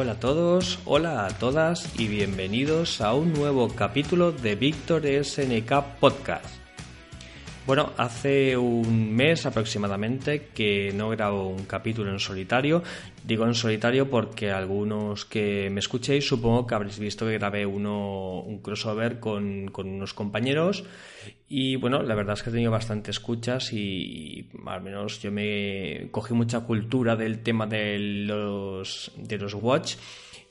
Hola a todos, hola a todas y bienvenidos a un nuevo capítulo de Víctor SNK Podcast. Bueno, hace un mes aproximadamente que no grabo un capítulo en solitario. Digo en solitario porque algunos que me escuchéis supongo que habréis visto que grabé uno, un crossover con, unos compañeros. Y bueno, la verdad es que he tenido bastante escuchas y, al menos yo me cogí mucha cultura del tema de los, de los Watch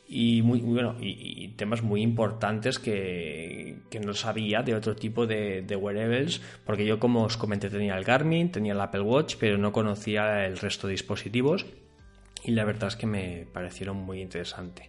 y muy, bueno y, temas muy importantes que, no sabía de otro tipo de, de, wearables porque yo como os comenté tenía el Garmin tenía el Apple Watch pero no conocía el resto de dispositivos y la verdad es que me parecieron muy interesantes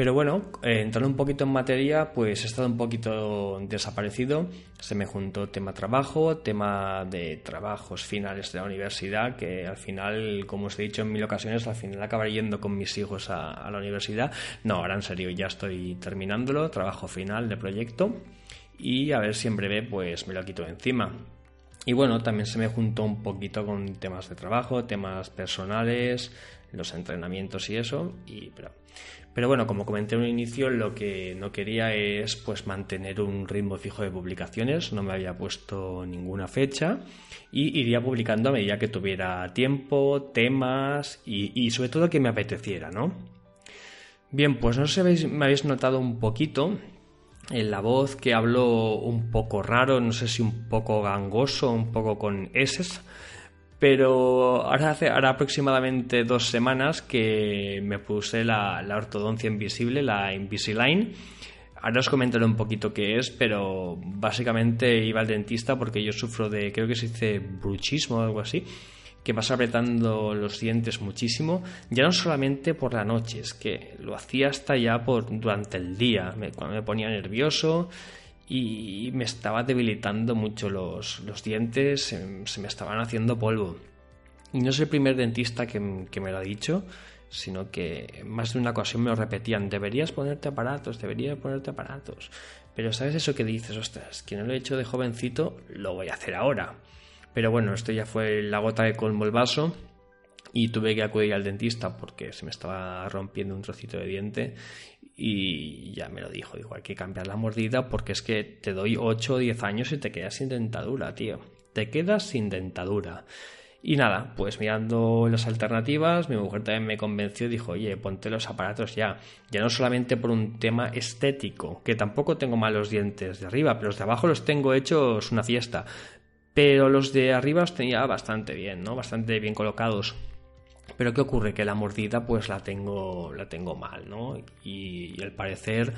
pero bueno, eh, entrando un poquito en materia, pues he estado un poquito desaparecido. Se me juntó tema trabajo, tema de trabajos finales de la universidad, que al final, como os he dicho en mil ocasiones, al final acabaré yendo con mis hijos a, la universidad. No, ahora en serio, ya estoy terminándolo, trabajo final de proyecto. Y a ver si en breve pues me lo quito encima. Y bueno, también se me juntó un poquito con temas de trabajo, temas personales, los entrenamientos y eso. Y, pero, pero bueno, como comenté en un inicio, lo que no quería es pues mantener un ritmo fijo de publicaciones, no me había puesto ninguna fecha y iría publicando a medida que tuviera tiempo, temas y, sobre todo que me apeteciera, ¿no? Bien, pues no sé si me habéis notado un poquito en la voz que hablo un poco raro, no sé si un poco gangoso, un poco con S pero ahora hace ahora aproximadamente dos semanas que me puse la, ortodoncia invisible, la Invisalign. Ahora os comentaré un poquito qué es, pero básicamente iba al dentista porque yo sufro de, creo que se dice bruchismo o algo así, que vas apretando los dientes muchísimo, ya no solamente por la noche, es que lo hacía hasta ya por, durante el día, cuando me ponía nervioso y me estaba debilitando mucho los, dientes, se, me estaban haciendo polvo. Y no es el primer dentista que, me lo ha dicho, sino que más de una ocasión me lo repetían, deberías ponerte aparatos, deberías ponerte aparatos. Pero ¿sabes eso que dices? Ostras, que no lo he hecho de jovencito, lo voy a hacer ahora. Pero bueno, esto ya fue la gota que colmó el vaso y tuve que acudir al dentista porque se me estaba rompiendo un trocito de diente y ya me lo dijo, dijo, hay que cambiar la mordida porque es que te doy 8 o 10 años y te quedas sin dentadura, tío. Te quedas sin dentadura. Y nada, pues mirando las alternativas, mi mujer también me convenció y dijo, oye, ponte los aparatos ya. Ya no solamente por un tema estético, que tampoco tengo malos dientes de arriba, pero los de abajo los tengo hechos una fiesta. Pero los de arriba los tenía bastante bien, ¿no? Bastante bien colocados. Pero ¿qué ocurre? Que la mordida pues la tengo, la tengo mal, ¿no? Y, al parecer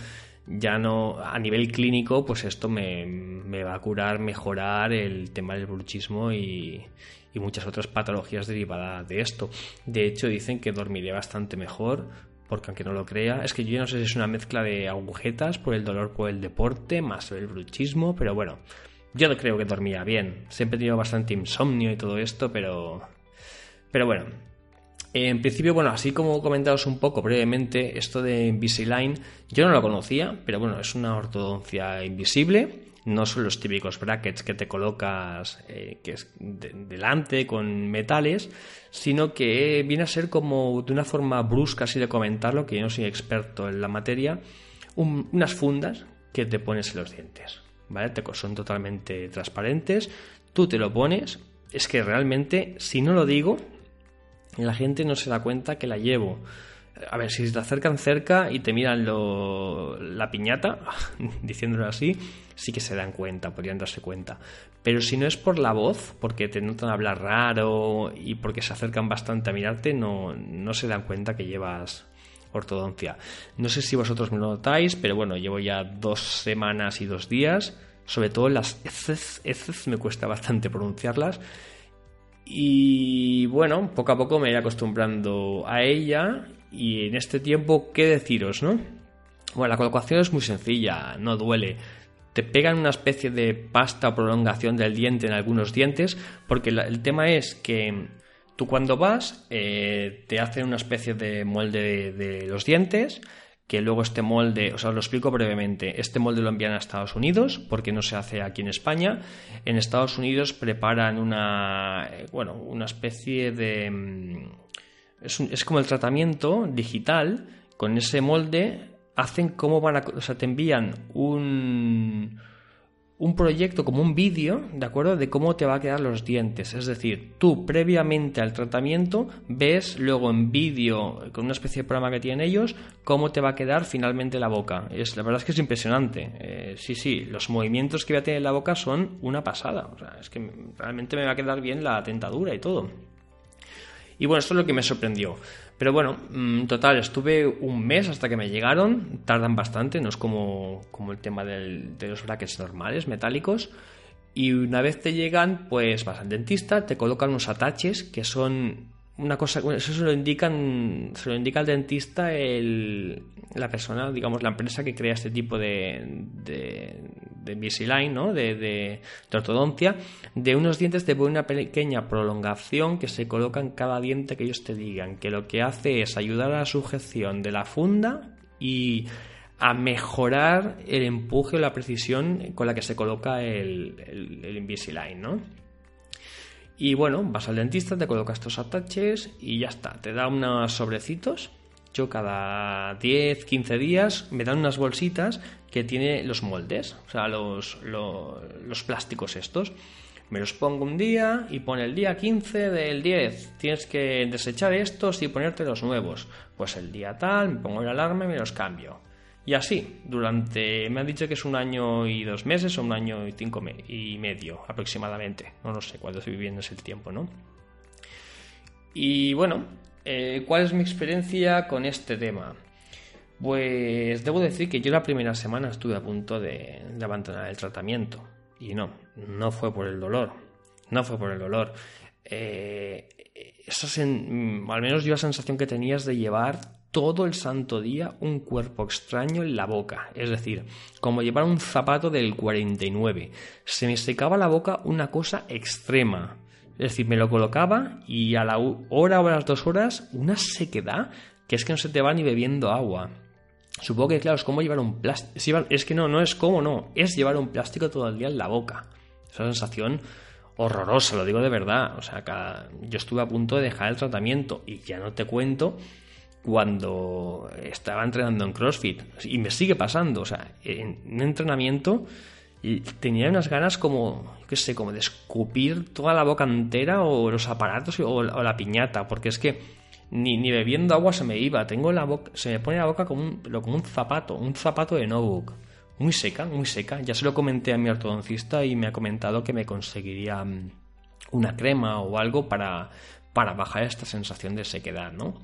ya no, a nivel clínico, pues esto me, me va a curar, mejorar el tema del bruchismo y, y muchas otras patologías derivadas de esto. De hecho, dicen que dormiré bastante mejor, porque aunque no lo crea, es que yo no sé si es una mezcla de agujetas por el dolor por el deporte, más el bruchismo, pero bueno, yo no creo que dormía bien. Siempre he tenido bastante insomnio y todo esto, pero... Pero bueno, en principio, bueno, así como comentaros un poco brevemente, esto de Invisalign, yo no lo conocía, pero bueno, es una ortodoncia invisible. No son los típicos brackets que te colocas eh, que es delante con metales, sino que viene a ser como de una forma brusca, así de comentarlo, que yo no soy experto en la materia, unas fundas que te pones en los dientes. ¿Vale? Son totalmente transparentes, tú te lo pones, es que realmente, si no lo digo, la gente no se da cuenta que la llevo. A ver, si te acercan cerca y te miran la piñata, diciéndolo así, sí que se dan cuenta, podrían darse cuenta. Pero si no es por la voz, porque te notan hablar raro y porque se acercan bastante a mirarte, no, no se dan cuenta que llevas ortodoncia. No sé si vosotros me lo notáis, pero bueno, llevo ya dos semanas y dos días. Sobre todo las heces me cuesta bastante pronunciarlas y bueno, poco a poco me iré acostumbrando a ella y en este tiempo, ¿qué deciros, no? Bueno, la colocación es muy sencilla, no duele. Te pegan una especie de pasta o prolongación del diente en algunos dientes, porque el tema es que tú cuando vas eh, te hacen una especie de molde de los dientes, que luego este molde, o sea, lo explico brevemente, este molde lo envían a Estados Unidos porque no se hace aquí en España. En Estados Unidos preparan una, eh, bueno, una especie de, mm, es, es como el tratamiento digital, con ese molde hacen cómo van a... O sea, te envían un un proyecto como un vídeo, ¿de acuerdo? De cómo te va a quedar los dientes. Es decir, tú previamente al tratamiento ves luego en vídeo, con una especie de programa que tienen ellos, cómo te va a quedar finalmente la boca. Es, la verdad es que es impresionante. Eh, sí, sí, los movimientos que voy a tener en la boca son una pasada. Es que realmente me va a quedar bien la tentadura y todo. Y bueno, esto es lo que me sorprendió. Pero bueno, en mm, total, estuve un mes hasta que me llegaron. Tardan bastante, no es como, como el tema de los brackets normales, metálicos. Y una vez te llegan, pues vas al dentista, te colocan unos ataches que son una cosa, eso se lo indican, se lo indica al dentista el, la persona, digamos, la empresa que crea este tipo de, de Invisalign, ¿no? De, de, ortodoncia, de unos dientes de una pequeña prolongación que se coloca en cada diente que ellos te digan, que lo que hace es ayudar a la sujeción de la funda y a mejorar el empuje o la precisión con la que se coloca el, el, ¿no? Y bueno, vas al dentista, te colocas estos ataches y ya está. Te da unos sobrecitos. Yo cada 10, 15 días me dan unas bolsitas que tiene los moldes, o sea, los, los, plásticos estos. Me los pongo un día y pone el día 15 del 10. Tienes que desechar estos y ponerte los nuevos. Pues el día tal, me pongo el alarma y me los cambio. Y así, durante, me han dicho que es un año y dos meses o un año y cinco y medio aproximadamente. No lo sé cuándo estoy viviendo ese tiempo, ¿no? Y bueno, eh, ¿cuál es mi experiencia con este tema? Pues debo decir que yo la primera semana estuve a punto de, abandonar el tratamiento. Y no, no fue por el dolor. No fue por el dolor. Eh, esa mm, al menos yo la sensación que tenías de llevar todo el santo día un cuerpo extraño en la boca, es decir, como llevar un zapato del 49. Se me secaba la boca una cosa extrema. Es decir, me lo colocaba y a la hora o a las dos horas una sequedad que es que no se te va ni bebiendo agua. Supongo que, claro, es como llevar un plástico. Es que no, no es como, no. Es llevar un plástico todo el día en la boca. Esa sensación horrorosa, lo digo de verdad. O sea, yo estuve a punto de dejar el tratamiento y ya no te cuento cuando estaba entrenando en CrossFit. Y me sigue pasando, o sea, en un entrenamiento tenía unas ganas como, qué sé, como de escupir toda la boca entera o los aparatos o, la piñata, porque es que ni, ni, bebiendo agua se me iba, tengo la boca, se me pone la boca como un, como un zapato, un zapato de notebook. Muy seca, muy seca. Ya se lo comenté a mi ortodoncista y me ha comentado que me conseguiría mm, una crema o algo para, para bajar esta sensación de sequedad, ¿no?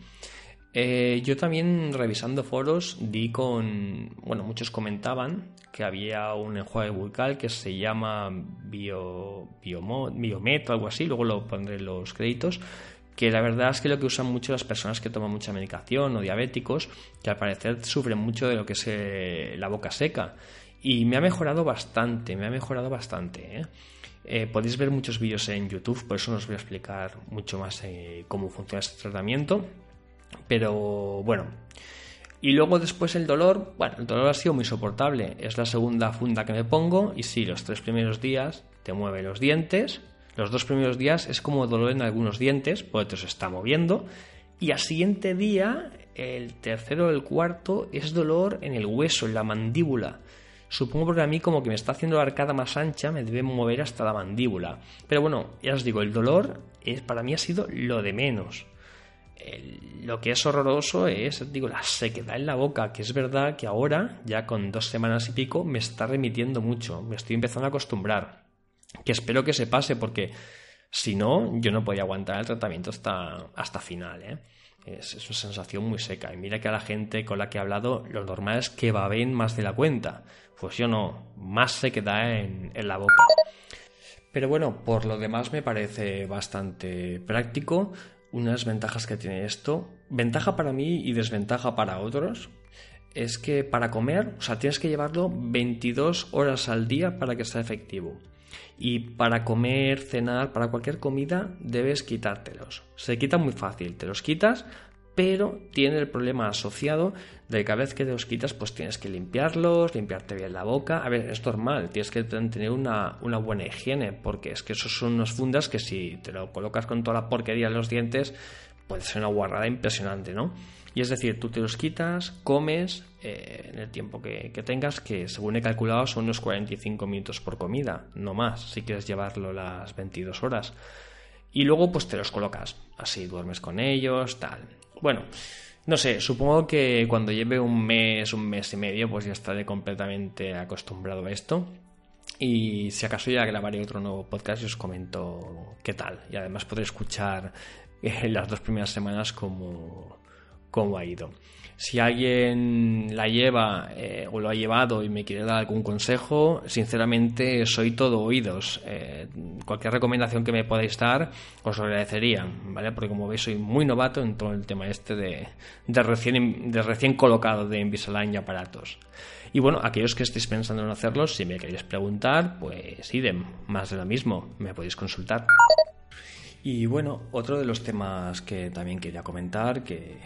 Eh, yo también revisando foros di con, bueno, muchos comentaban que había un enjuague bucal que se llama Bio, Biomet o algo así, luego lo pondré en los créditos, que la verdad es que lo que usan mucho las personas que toman mucha medicación o diabéticos, que al parecer sufren mucho de lo que es eh, la boca seca. Y me ha mejorado bastante, me ha mejorado bastante. ¿eh? podéis ver muchos vídeos en YouTube, por eso os voy a explicar mucho más cómo funciona este tratamiento. Pero bueno. Y luego después el dolor, bueno, el dolor ha sido muy soportable. Es la segunda funda que me pongo y sí, los tres primeros días te mueve los dientes. Los dos primeros días es como dolor en algunos dientes, porque se está moviendo. Y al siguiente día, el tercero o el cuarto, es dolor en el hueso, en la mandíbula. Supongo porque a mí como que me está haciendo la arcada más ancha, me debe mover hasta la mandíbula. Pero bueno, ya os digo, el dolor es, para mí ha sido lo de menos lo que es horroroso es, digo, la sequedad en la boca, que es verdad que ahora, ya con dos semanas y pico, me está remitiendo mucho, me estoy empezando a acostumbrar. Que espero que se pase, porque si no, yo no podía aguantar el tratamiento hasta, hasta final, ¿eh? Es, una sensación muy seca. Y mira que a la gente con la que he hablado, lo normal es que baben más de la cuenta. Pues yo no, más sequedad en, en la boca. Pero bueno, por lo demás me parece bastante práctico unas ventajas que tiene esto, ventaja para mí y desventaja para otros, es que para comer, o sea, tienes que llevarlo 22 horas al día para que sea efectivo. Y para comer, cenar, para cualquier comida, debes quitártelos. Se quita muy fácil, te los quitas, pero tiene el problema asociado de que cada vez que te los quitas, pues tienes que limpiarlos, limpiarte bien la boca. A ver, es normal, tienes que tener una, buena higiene, porque es que esos son unas fundas que si te lo colocas con toda la porquería en los dientes, puede ser una guarrada impresionante, ¿no? Y es decir, tú te los quitas, comes eh, en el tiempo que, tengas, que según he calculado son unos 45 minutos por comida, no más, si quieres llevarlo las 22 horas. Y luego pues te los colocas, así duermes con ellos, tal. Bueno, no sé, supongo que cuando lleve un mes, un mes y medio, pues ya estaré completamente acostumbrado a esto. Y si acaso ya grabaré otro nuevo podcast y os comento qué tal. Y además podré escuchar en las dos primeras semanas cómo, cómo ha ido. Si alguien la lleva eh, o lo ha llevado y me quiere dar algún consejo, sinceramente soy todo oídos. Eh, cualquier recomendación que me podáis dar os lo agradecería, ¿vale? Porque como veis soy muy novato en todo el tema este de, de recién, de recién colocado de Invisalign y aparatos. Y bueno, aquellos que estéis pensando en hacerlo, si me queréis preguntar, pues idem, más de lo mismo, me podéis consultar. Y bueno, otro de los temas que también quería comentar, que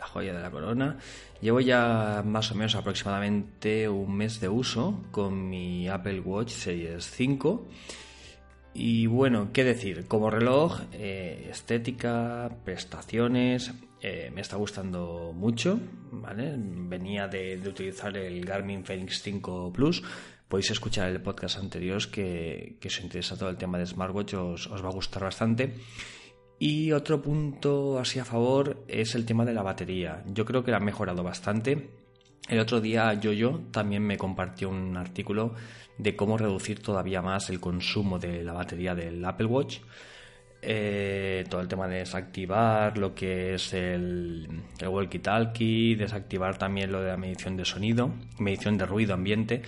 la joya de la corona. Llevo ya más o menos aproximadamente un mes de uso con mi Apple Watch Series 5. Y bueno, qué decir, como reloj, eh, estética, prestaciones, eh, me está gustando mucho. Venía de, utilizar el Garmin Fenix 5 Plus. Podéis escuchar el podcast anterior que, que os interesa todo el tema de smartwatch, os va a gustar bastante. Y otro punto así a favor es el tema de la batería. Yo creo que la ha mejorado bastante. El otro día Yoyo también me compartió un artículo de cómo reducir todavía más el consumo de la batería del Apple Watch. Eh, todo el tema de desactivar lo que es el, el walkie-talkie, desactivar también lo de la medición de sonido, medición de ruido ambiente.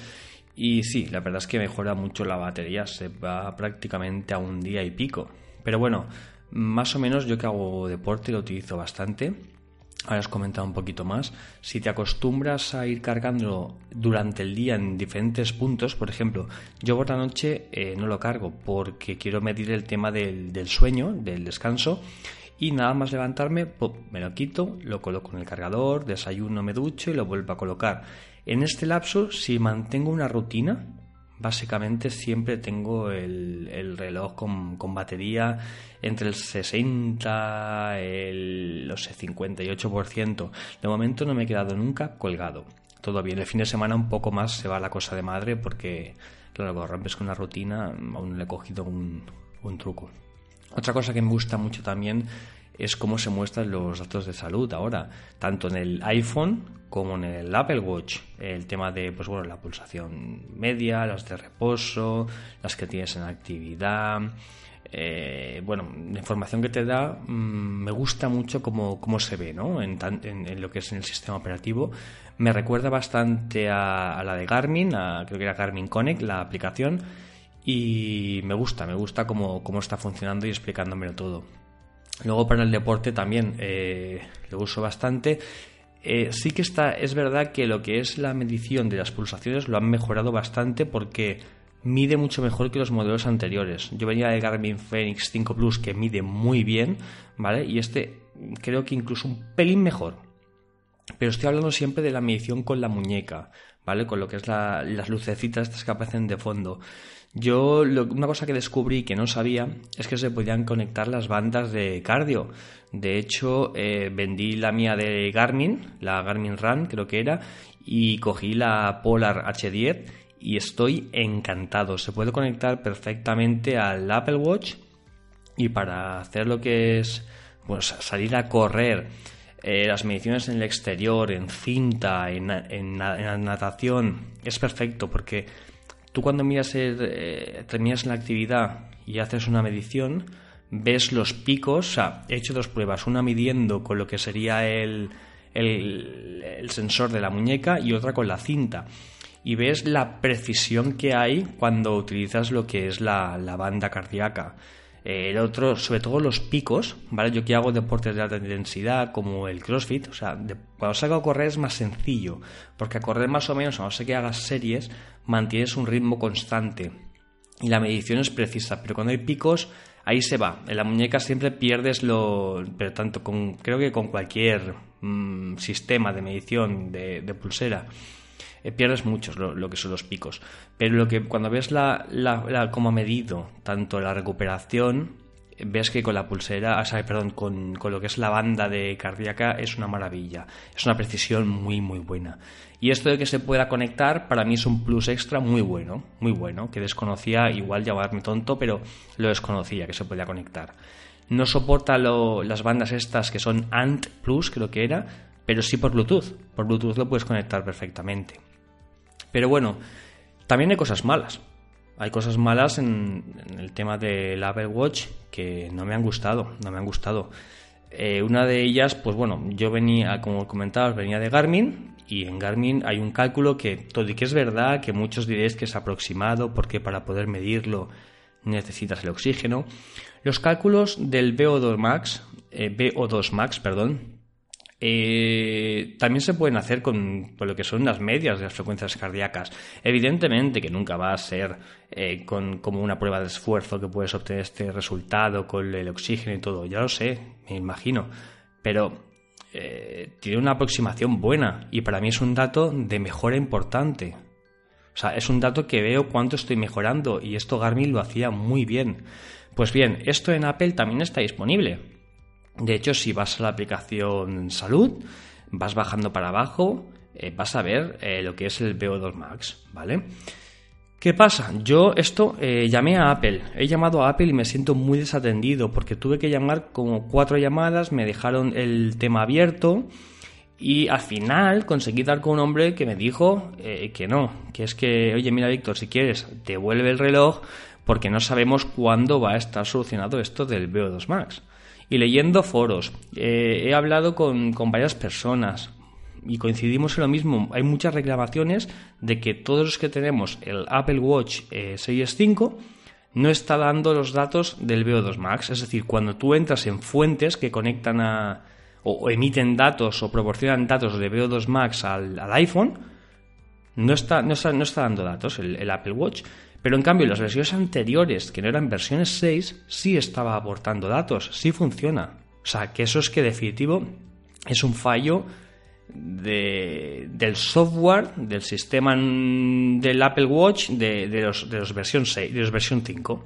Y sí, la verdad es que mejora mucho la batería, se va prácticamente a un día y pico. Pero bueno, más o menos yo que hago deporte lo utilizo bastante. Ahora os comentado un poquito más. Si te acostumbras a ir cargando durante el día en diferentes puntos, por ejemplo, yo por la noche eh, no lo cargo porque quiero medir el tema del, del, sueño, del descanso, y nada más levantarme, me lo quito, lo coloco en el cargador, desayuno, me ducho y lo vuelvo a colocar. En este lapso, si mantengo una rutina, básicamente siempre tengo el, reloj con, batería entre el 60 el no sé, 58%. De momento no me he quedado nunca colgado. Todo bien. El fin de semana un poco más se va la cosa de madre porque, claro, rompes con una rutina aún le he cogido un truco. Otra cosa que me gusta mucho también es cómo se muestran los datos de salud ahora, tanto en el iPhone como en el Apple Watch. El tema de, pues bueno, la pulsación media, las de reposo, las que tienes en actividad. Eh, bueno, la información que te da mm, me gusta mucho cómo, cómo se ve ¿no? En, en, lo que es en el sistema operativo. Me recuerda bastante a, la de Garmin, creo que era Garmin Connect, la aplicación, y me gusta, me gusta cómo, cómo está funcionando y explicándomelo todo. Luego para el deporte también eh, lo uso bastante. Eh, sí que está, es verdad que lo que es la medición de las pulsaciones lo han mejorado bastante porque mide mucho mejor que los modelos anteriores. Yo venía de Garmin Fenix 5 Plus que mide muy bien, ¿vale? Y este creo que incluso un pelín mejor. Pero estoy hablando siempre de la medición con la muñeca, ¿vale? Con lo que es las lucecitas que aparecen de fondo. Yo una cosa que descubrí que no sabía es que se podían conectar las bandas de cardio. De hecho, eh, vendí la mía de Garmin, la Garmin Run creo que era, y cogí la Polar H10 y estoy encantado. Se puede conectar perfectamente al Apple Watch y para hacer lo que es pues, salir a correr, eh, las mediciones en el exterior, en cinta, en, en natación, es perfecto porque Tú cuando miras eh, terminas la actividad y haces una medición, ves los picos, o sea, he hecho dos pruebas, una midiendo con lo que sería el, el, sensor de la muñeca y otra con la cinta. Y ves la precisión que hay cuando utilizas lo que es la, la banda cardíaca. Eh, el otro, sobre todo los picos, ¿vale? Yo que hago deportes de alta intensidad, como el CrossFit, o sea, cuando salgo a correr es más sencillo, porque a correr más o menos, a no ser que hagas series, mantienes un ritmo constante y la medición es precisa, pero cuando hay picos, ahí se va. En la muñeca siempre pierdes lo, pero tanto con, creo que con cualquier mm, sistema de medición de, de pulsera eh, pierdes mucho lo, que son los picos. Pero lo que cuando ves la, cómo ha medido tanto la recuperación ves que con la pulsera, o sea, perdón, con, con, lo que es la banda de cardíaca es una maravilla. Es una precisión muy, muy buena. Y esto de que se pueda conectar, para mí es un plus extra muy bueno, muy bueno, que desconocía, igual llamarme tonto, pero lo desconocía que se podía conectar. No soporta las bandas estas que son ANT Plus, creo que era, pero sí por Bluetooth. Por Bluetooth lo puedes conectar perfectamente. Pero bueno, también hay cosas malas. Hay cosas malas en, el tema del Apple Watch que no me han gustado, no me han gustado. Eh, una de ellas, pues bueno, yo venía, como comentabas, venía de Garmin y en Garmin hay un cálculo que todo y que es verdad, que muchos diréis que es aproximado porque para poder medirlo necesitas el oxígeno. Los cálculos del VO2 Max, eh, VO2 Max, perdón, eh, también se pueden hacer con, lo que son las medias de las frecuencias cardíacas. Evidentemente que nunca va a ser eh, con, como una prueba de esfuerzo que puedes obtener este resultado con el oxígeno y todo. Ya lo sé, me imagino. Pero eh, tiene una aproximación buena y para mí es un dato de mejora importante. O sea, es un dato que veo cuánto estoy mejorando y esto Garmin lo hacía muy bien. Pues bien, esto en Apple también está disponible. De hecho, si vas a la aplicación Salud, vas bajando para abajo, eh, vas a ver eh, lo que es el VO2 Max, ¿vale? ¿Qué pasa? Yo esto eh, llamé a Apple, he llamado a Apple y me siento muy desatendido porque tuve que llamar como cuatro llamadas, me dejaron el tema abierto y al final conseguí dar con un hombre que me dijo que no, que es que, oye, mira Víctor, si quieres, devuelve el reloj porque no sabemos cuándo va a estar solucionado esto del VO2 Max y leyendo foros. Eh, he hablado con, varias personas y coincidimos en lo mismo. Hay muchas reclamaciones de que todos los que tenemos el Apple Watch eh, Series 5 no está dando los datos del VO2 Max. Es decir, cuando tú entras en fuentes que conectan a o, emiten datos o proporcionan datos de VO2 Max al, iPhone, no está, no, está, no está dando datos el Apple Watch. Pero en cambio, las versiones anteriores, que no eran versiones 6, sí estaba aportando datos, sí funciona. O sea, que eso es que definitivo es un fallo del software, del sistema del Apple Watch de, los, de los versión 6, de los versión 5.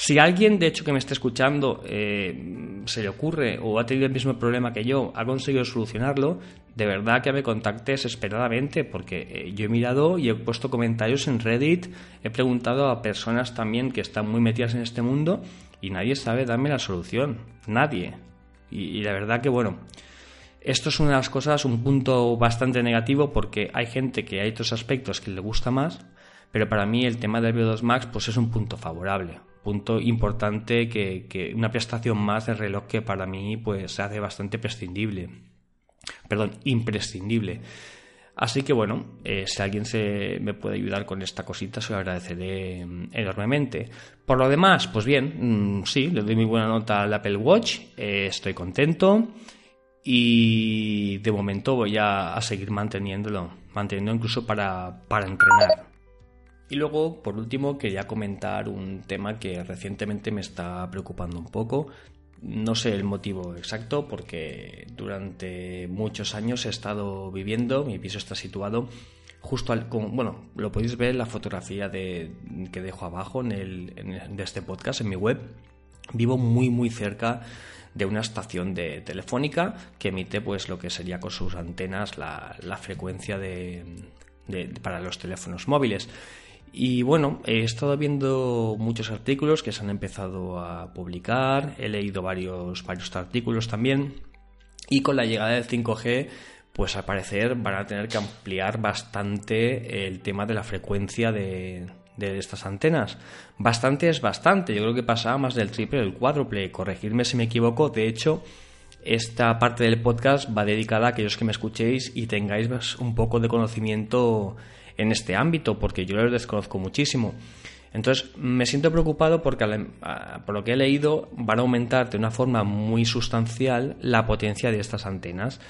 Si alguien, de hecho, que me esté escuchando, eh, se le ocurre o ha tenido el mismo problema que yo, ha conseguido solucionarlo, de verdad que me contactes desesperadamente, porque eh, yo he mirado y he puesto comentarios en Reddit, he preguntado a personas también que están muy metidas en este mundo y nadie sabe darme la solución. Nadie. Y, la verdad que, bueno, esto es una de las cosas, un punto bastante negativo, porque hay gente que hay otros aspectos que le gusta más, pero para mí el tema del VO2 Max pues es un punto favorable punto importante que, una prestación más de reloj que para mí pues se hace bastante prescindible. Perdón, imprescindible. Así que bueno, eh, si alguien se me puede ayudar con esta cosita, se lo agradeceré mm, enormemente. Por lo demás, pues bien, mm, sí, le doy muy buena nota al Apple Watch, eh, estoy contento y de momento voy a, seguir manteniéndolo, manteniendo incluso para, para entrenar. Y luego, por último, quería comentar un tema que recientemente me está preocupando un poco. No sé el motivo exacto porque durante muchos años he estado viviendo, mi piso está situado justo al... bueno, lo podéis ver en la fotografía de, que dejo abajo en el, de este podcast, en mi web. Vivo muy muy cerca de una estación de telefónica que emite pues lo que sería con sus antenas la, frecuencia de, para los teléfonos móviles. Y bueno, he estado viendo muchos artículos que se han empezado a publicar, he leído varios, varios artículos también, y con la llegada del 5G, pues al parecer van a tener que ampliar bastante el tema de la frecuencia de, de estas antenas. Bastante es bastante, yo creo que pasa más del triple, del cuádruple, corregirme si me equivoco, de hecho, esta parte del podcast va dedicada a aquellos que me escuchéis y tengáis un poco de conocimiento en este ámbito, porque yo lo desconozco muchísimo. Entonces me siento preocupado porque por lo que he leído van a aumentar de una forma muy sustancial la potencia de estas antenas.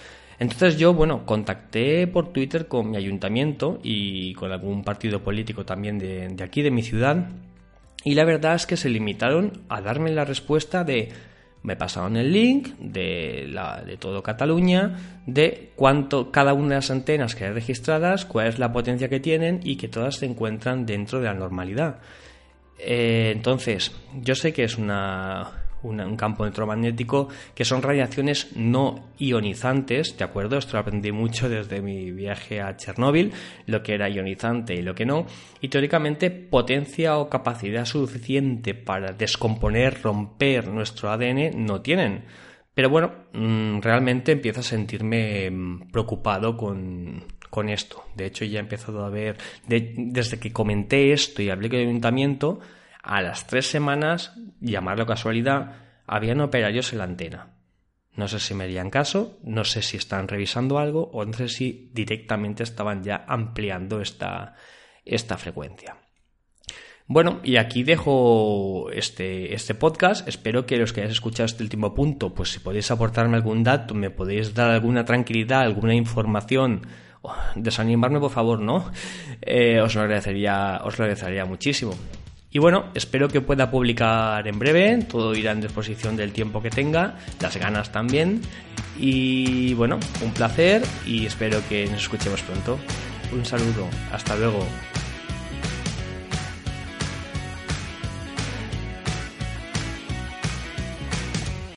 Entonces yo, bueno, contacté por Twitter con mi ayuntamiento y con algún partido político también de, de aquí, de mi ciudad, y la verdad es que se limitaron a darme la respuesta de me pasaron el link de, la, de todo Cataluña, de cuánto cada una de las antenas que hay registradas, cuál es la potencia que tienen y que todas se encuentran dentro de la normalidad. Eh, entonces, yo sé que es una, un campo electromagnético que son radiaciones no ionizantes, ¿de acuerdo? Esto lo aprendí mucho desde mi viaje a Chernóbil, lo que era ionizante y lo que no, y teóricamente potencia o capacidad suficiente para descomponer, romper nuestro ADN no tienen. Pero bueno, mm, realmente empiezo a sentirme mm, preocupado con, con esto. De hecho, ya he empezado a ver, desde que comenté esto y hablé con el ayuntamiento, a las tres semanas, llamarlo casualidad, habían operarios en la antena. No sé si me harían caso, no sé si están revisando algo o no sé si directamente estaban ya ampliando esta, esta frecuencia. Bueno, y aquí dejo este, este podcast. Espero que los que hayáis escuchado este último punto, pues si podéis aportarme algún dato, me podéis dar alguna tranquilidad, alguna información, desanimarme por favor, ¿no? Eh, os lo agradecería, os lo agradecería muchísimo. Y bueno, espero que pueda publicar en breve, todo irá en disposición del tiempo que tenga, las ganas también. Y bueno, un placer y espero que nos escuchemos pronto. Un saludo, hasta luego.